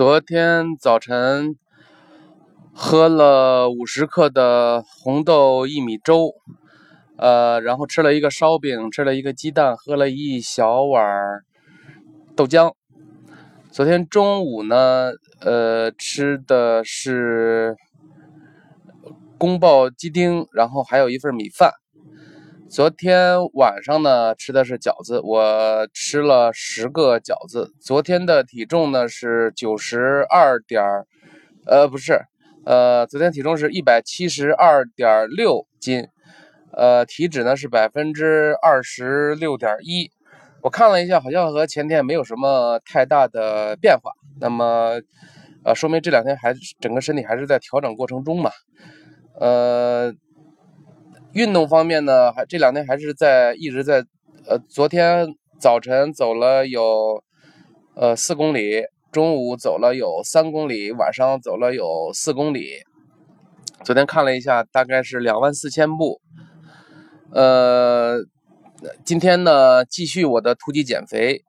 昨天早晨喝了五十克的红豆薏米粥，呃，然后吃了一个烧饼，吃了一个鸡蛋，喝了一小碗豆浆。昨天中午呢，呃，吃的是宫爆鸡丁，然后还有一份米饭。昨天晚上呢，吃的是饺子，我吃了十个饺子。昨天的体重呢是九十二点，呃，不是，呃，昨天体重是一百七十二点六斤，呃，体脂呢是百分之二十六点一。我看了一下，好像和前天没有什么太大的变化。那么，呃，说明这两天还整个身体还是在调整过程中嘛，呃。运动方面呢，还这两天还是在一直在，呃，昨天早晨走了有，呃，四公里，中午走了有三公里，晚上走了有四公里。昨天看了一下，大概是两万四千步。呃，今天呢，继续我的突击减肥，